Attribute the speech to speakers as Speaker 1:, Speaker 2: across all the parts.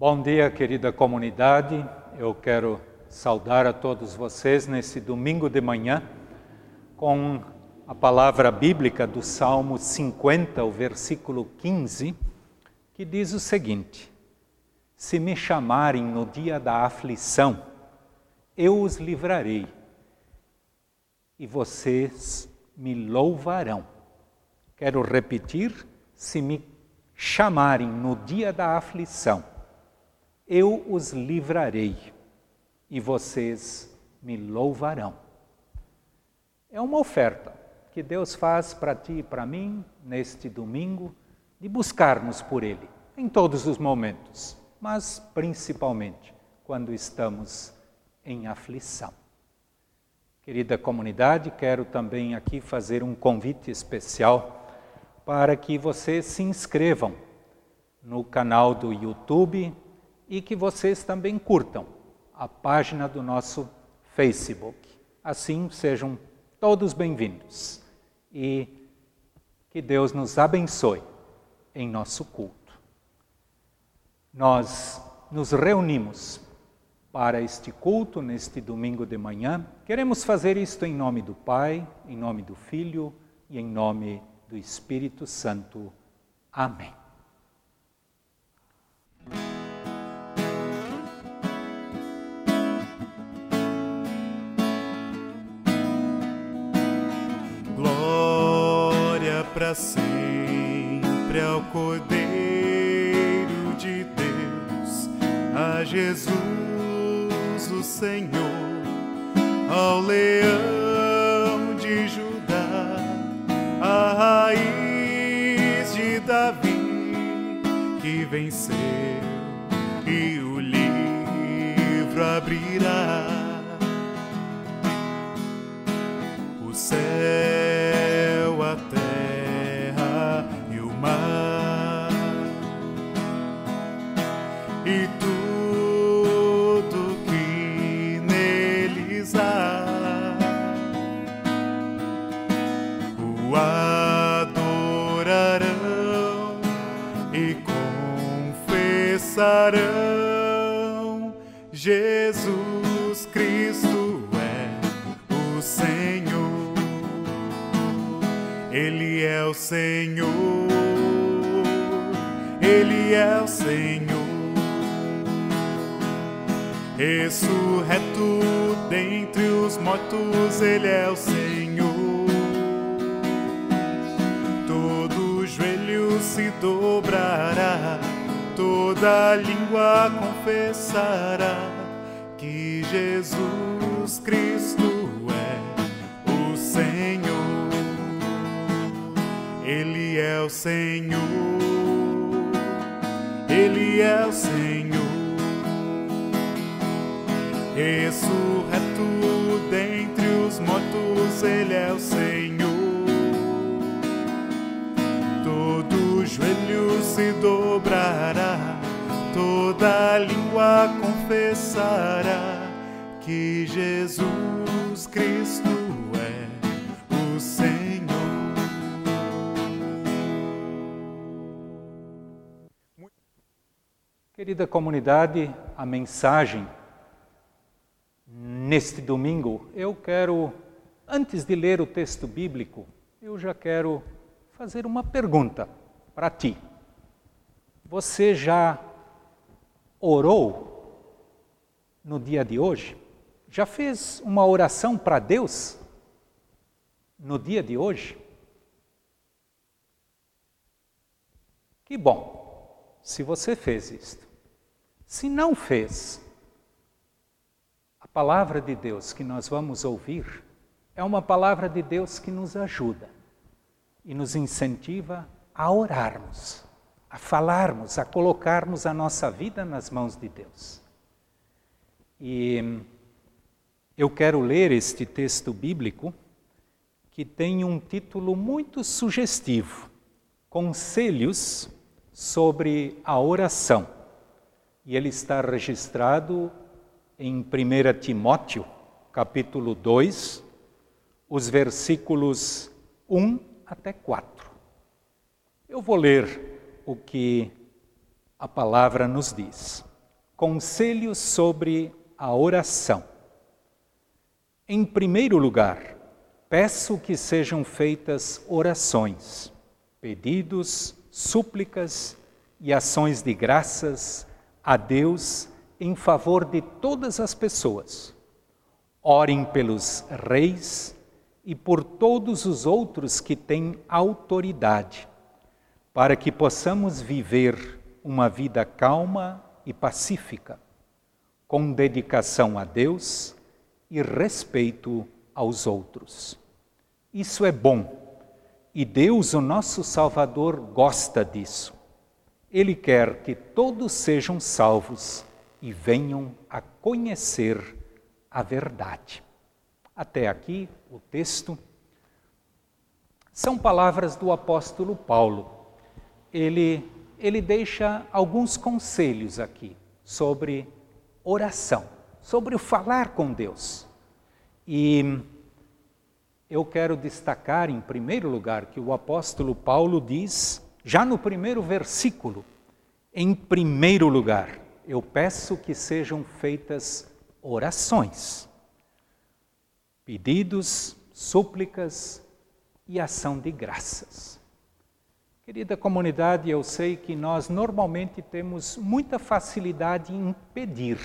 Speaker 1: Bom dia, querida comunidade. Eu quero saudar a todos vocês nesse domingo de manhã com a palavra bíblica do Salmo 50, o versículo 15, que diz o seguinte: Se me chamarem no dia da aflição, eu os livrarei e vocês me louvarão. Quero repetir: se me chamarem no dia da aflição, eu os livrarei e vocês me louvarão. É uma oferta que Deus faz para ti e para mim neste domingo de buscarmos por Ele em todos os momentos, mas principalmente quando estamos em aflição. Querida comunidade, quero também aqui fazer um convite especial para que vocês se inscrevam no canal do YouTube e que vocês também curtam a página do nosso Facebook. Assim sejam todos bem-vindos e que Deus nos abençoe em nosso culto. Nós nos reunimos para este culto neste domingo de manhã. Queremos fazer isto em nome do Pai, em nome do Filho e em nome do Espírito Santo. Amém.
Speaker 2: Sempre ao Cordeiro de Deus, a Jesus o Senhor, ao Leão de Judá, a raiz de Davi que venceu e o livro abrirá. Se dobrará toda língua confessará que Jesus Cristo é o Senhor. Ele é o Senhor. Ele é o Senhor. Ressurreto dentre os mortos, Ele é o Senhor. Se dobrará toda língua confessará que Jesus Cristo é o Senhor.
Speaker 1: Querida comunidade, a mensagem neste domingo, eu quero, antes de ler o texto bíblico, eu já quero fazer uma pergunta para ti. Você já orou no dia de hoje? Já fez uma oração para Deus no dia de hoje? Que bom, se você fez isto. Se não fez, a palavra de Deus que nós vamos ouvir é uma palavra de Deus que nos ajuda e nos incentiva a orarmos, a falarmos, a colocarmos a nossa vida nas mãos de Deus. E eu quero ler este texto bíblico que tem um título muito sugestivo: Conselhos sobre a oração. E ele está registrado em 1 Timóteo, capítulo 2, os versículos 1 até 4. Eu vou ler o que a palavra nos diz. Conselhos sobre a oração. Em primeiro lugar, peço que sejam feitas orações, pedidos, súplicas e ações de graças a Deus em favor de todas as pessoas. Orem pelos reis e por todos os outros que têm autoridade, para que possamos viver uma vida calma e pacífica, com dedicação a Deus e respeito aos outros. Isso é bom e Deus, o nosso Salvador, gosta disso. Ele quer que todos sejam salvos e venham a conhecer a verdade. Até aqui o texto. São palavras do apóstolo Paulo. Ele, ele deixa alguns conselhos aqui sobre oração sobre o falar com Deus. E eu quero destacar, em primeiro lugar, que o apóstolo Paulo diz, já no primeiro versículo, em primeiro lugar, eu peço que sejam feitas orações, pedidos, súplicas e ação de graças. Querida comunidade, eu sei que nós normalmente temos muita facilidade em pedir,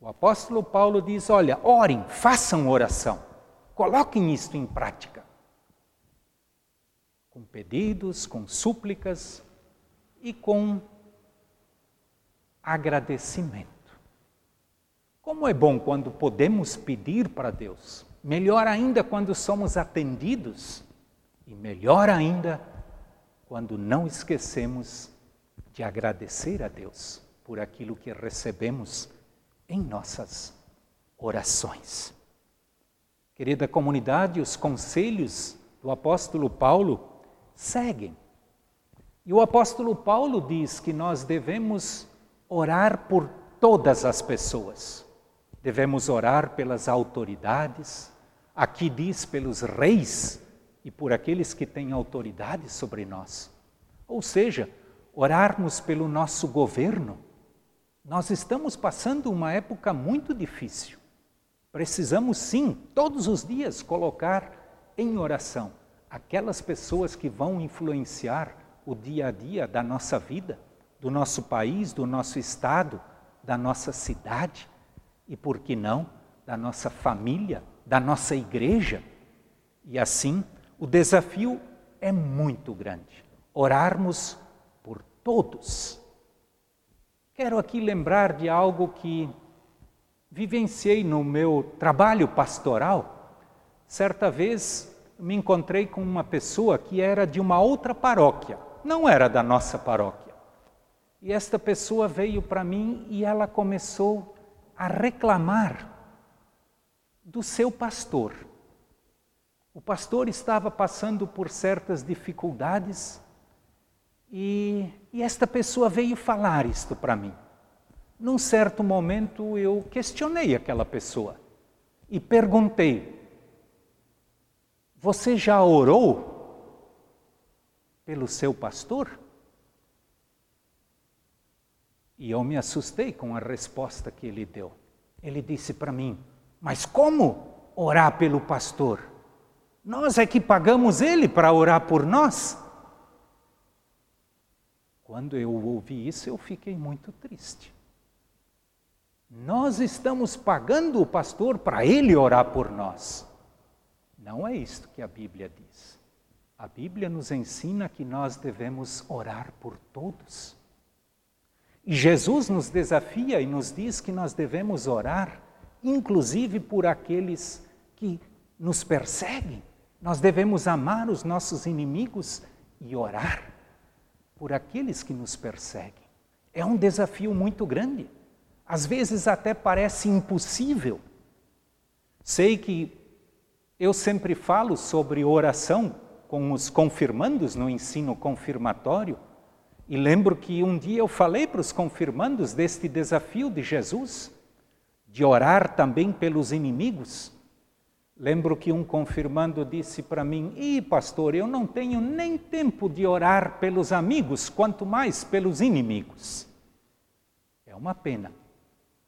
Speaker 1: o apóstolo Paulo diz: olha, orem, façam oração, coloquem isto em prática. Com pedidos, com súplicas e com agradecimento. Como é bom quando podemos pedir para Deus, melhor ainda quando somos atendidos, e melhor ainda quando não esquecemos de agradecer a Deus por aquilo que recebemos em nossas orações. Querida comunidade, os conselhos do apóstolo Paulo seguem. E o apóstolo Paulo diz que nós devemos orar por todas as pessoas. Devemos orar pelas autoridades, aqui diz pelos reis e por aqueles que têm autoridade sobre nós. Ou seja, orarmos pelo nosso governo, nós estamos passando uma época muito difícil. Precisamos sim, todos os dias, colocar em oração aquelas pessoas que vão influenciar o dia a dia da nossa vida, do nosso país, do nosso estado, da nossa cidade e, por que não, da nossa família, da nossa igreja. E assim, o desafio é muito grande. Orarmos por todos Quero aqui lembrar de algo que vivenciei no meu trabalho pastoral. Certa vez me encontrei com uma pessoa que era de uma outra paróquia, não era da nossa paróquia. E esta pessoa veio para mim e ela começou a reclamar do seu pastor. O pastor estava passando por certas dificuldades e, e esta pessoa veio falar isto para mim. Num certo momento eu questionei aquela pessoa e perguntei: Você já orou pelo seu pastor? E eu me assustei com a resposta que ele deu. Ele disse para mim: Mas como orar pelo pastor? Nós é que pagamos ele para orar por nós. Quando eu ouvi isso, eu fiquei muito triste. Nós estamos pagando o pastor para ele orar por nós. Não é isto que a Bíblia diz. A Bíblia nos ensina que nós devemos orar por todos. E Jesus nos desafia e nos diz que nós devemos orar, inclusive por aqueles que nos perseguem. Nós devemos amar os nossos inimigos e orar por aqueles que nos perseguem. É um desafio muito grande. Às vezes até parece impossível. Sei que eu sempre falo sobre oração com os confirmandos no ensino confirmatório e lembro que um dia eu falei para os confirmandos deste desafio de Jesus, de orar também pelos inimigos. Lembro que um confirmando disse para mim: Ih, pastor, eu não tenho nem tempo de orar pelos amigos, quanto mais pelos inimigos. É uma pena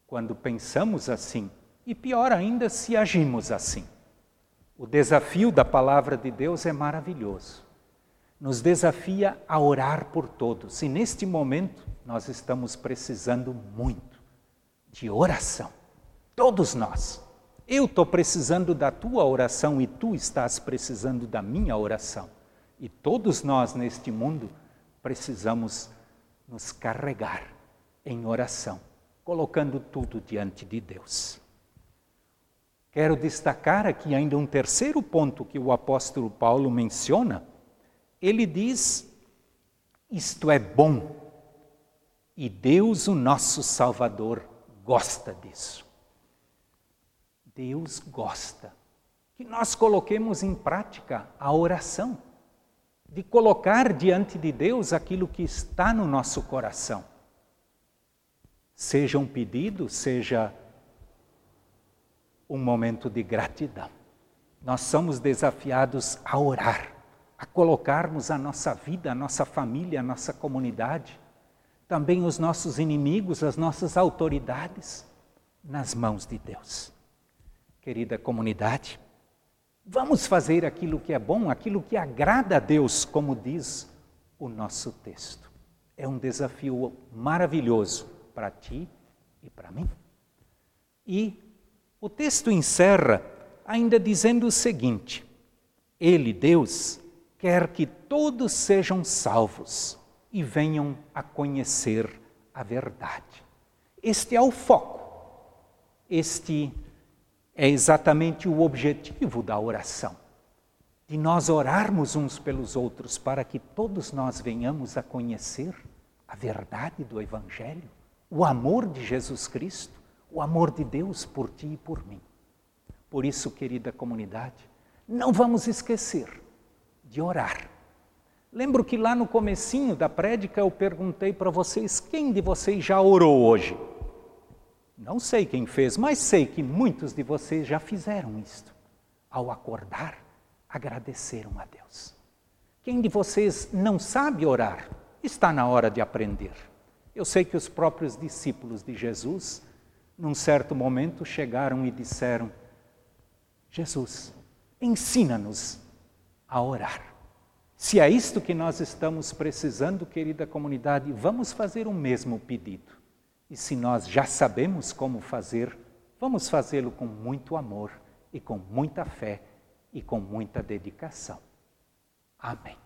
Speaker 1: quando pensamos assim, e pior ainda se agimos assim. O desafio da palavra de Deus é maravilhoso. Nos desafia a orar por todos, e neste momento nós estamos precisando muito de oração. Todos nós. Eu estou precisando da tua oração e tu estás precisando da minha oração. E todos nós neste mundo precisamos nos carregar em oração, colocando tudo diante de Deus. Quero destacar aqui ainda um terceiro ponto que o apóstolo Paulo menciona. Ele diz: Isto é bom, e Deus, o nosso Salvador, gosta disso. Deus gosta que nós coloquemos em prática a oração, de colocar diante de Deus aquilo que está no nosso coração. Seja um pedido, seja um momento de gratidão. Nós somos desafiados a orar, a colocarmos a nossa vida, a nossa família, a nossa comunidade, também os nossos inimigos, as nossas autoridades, nas mãos de Deus querida comunidade. Vamos fazer aquilo que é bom, aquilo que agrada a Deus, como diz o nosso texto. É um desafio maravilhoso para ti e para mim. E o texto encerra ainda dizendo o seguinte: Ele, Deus, quer que todos sejam salvos e venham a conhecer a verdade. Este é o foco. Este é exatamente o objetivo da oração. De nós orarmos uns pelos outros para que todos nós venhamos a conhecer a verdade do Evangelho, o amor de Jesus Cristo, o amor de Deus por ti e por mim. Por isso, querida comunidade, não vamos esquecer de orar. Lembro que lá no comecinho da prédica eu perguntei para vocês quem de vocês já orou hoje. Não sei quem fez, mas sei que muitos de vocês já fizeram isto. Ao acordar, agradeceram a Deus. Quem de vocês não sabe orar, está na hora de aprender. Eu sei que os próprios discípulos de Jesus, num certo momento, chegaram e disseram: Jesus, ensina-nos a orar. Se é isto que nós estamos precisando, querida comunidade, vamos fazer o mesmo pedido. E se nós já sabemos como fazer, vamos fazê-lo com muito amor e com muita fé e com muita dedicação. Amém.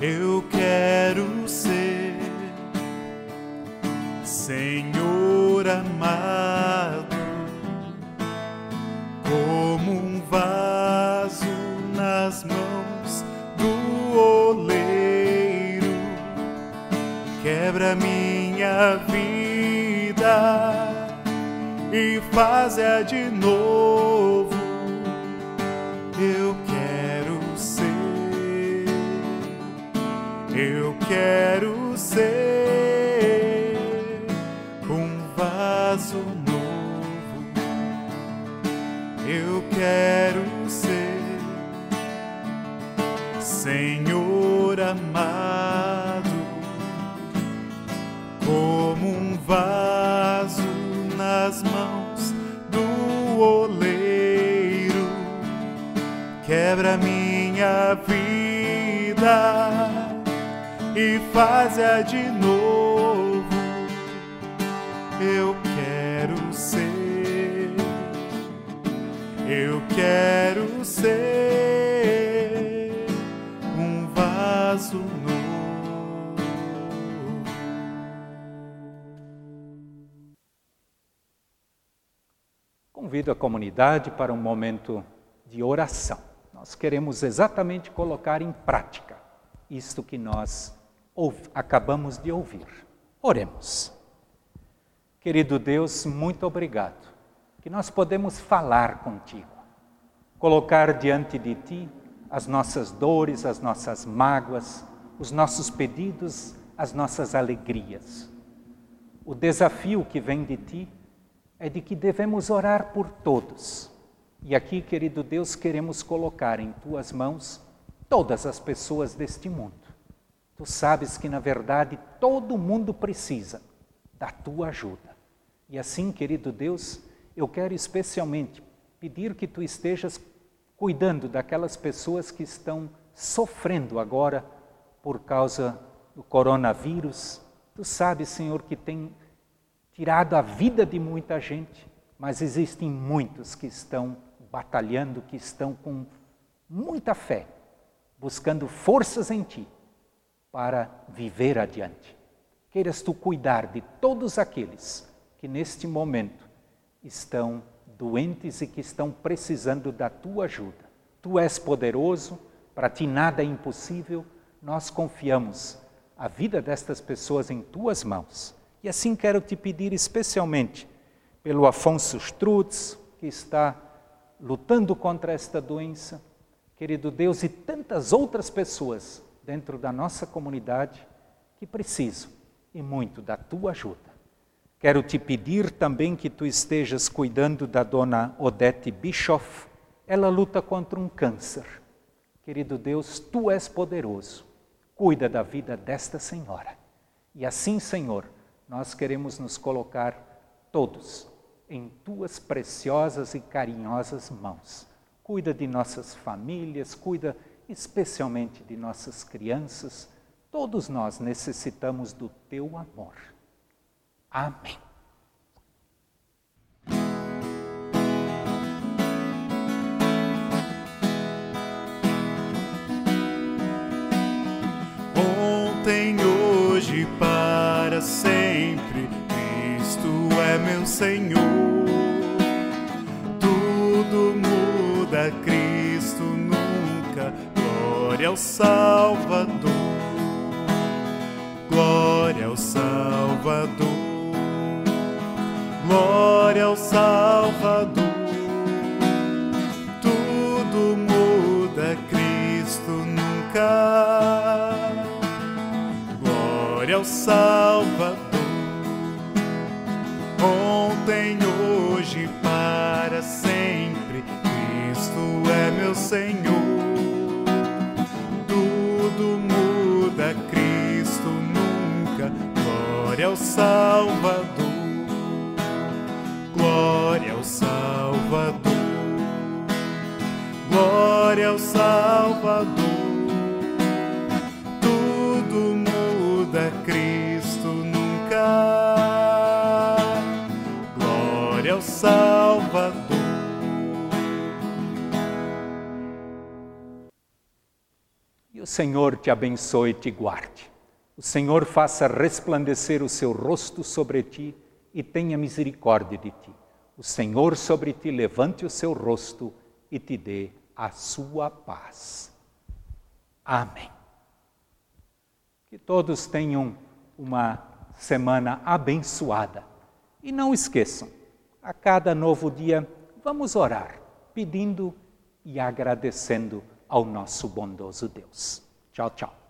Speaker 2: Eu quero ser Senhor amado, de novo. Eu quero ser, eu quero ser um vaso novo. Eu quero ser, Senhor amado faz-a de novo. Eu quero ser, eu quero ser um vaso novo.
Speaker 1: convido a comunidade para um momento de oração. Nós queremos exatamente colocar em prática isto que nós acabamos de ouvir. Oremos. Querido Deus, muito obrigado que nós podemos falar contigo, colocar diante de ti as nossas dores, as nossas mágoas, os nossos pedidos, as nossas alegrias. O desafio que vem de ti é de que devemos orar por todos. E aqui, querido Deus, queremos colocar em tuas mãos todas as pessoas deste mundo. Tu sabes que, na verdade, todo mundo precisa da tua ajuda. E assim, querido Deus, eu quero especialmente pedir que tu estejas cuidando daquelas pessoas que estão sofrendo agora por causa do coronavírus. Tu sabes, Senhor, que tem tirado a vida de muita gente, mas existem muitos que estão batalhando, que estão com muita fé, buscando forças em Ti para viver adiante. Queiras Tu cuidar de todos aqueles que neste momento estão doentes e que estão precisando da Tua ajuda. Tu és poderoso, para Ti nada é impossível, nós confiamos a vida destas pessoas em Tuas mãos e assim quero te pedir especialmente pelo Afonso Strutz, que está lutando contra esta doença, querido Deus, e tantas outras pessoas dentro da nossa comunidade que precisam e muito da tua ajuda. Quero te pedir também que tu estejas cuidando da dona Odete Bischoff. Ela luta contra um câncer. Querido Deus, tu és poderoso. Cuida da vida desta senhora. E assim, Senhor, nós queremos nos colocar todos em tuas preciosas e carinhosas mãos. Cuida de nossas famílias, cuida especialmente de nossas crianças. Todos nós necessitamos do teu amor. Amém.
Speaker 2: Ontem, hoje, para sempre é meu Senhor. Tudo muda, Cristo. Glória ao Salvador. Glória ao Salvador. Glória ao Salvador. Tudo muda, Cristo nunca. Glória ao Salvador ontem, hoje, para sempre. Cristo é meu Senhor. Salvador. Glória ao Salvador. Glória ao Salvador. Tudo muda, Cristo nunca é o Salvador.
Speaker 1: E o Senhor te abençoe e te guarde. O Senhor faça resplandecer o seu rosto sobre ti e tenha misericórdia de ti. O Senhor sobre ti levante o seu rosto e te dê a sua paz. Amém. Que todos tenham uma semana abençoada. E não esqueçam, a cada novo dia, vamos orar, pedindo e agradecendo ao nosso bondoso Deus. Tchau, tchau.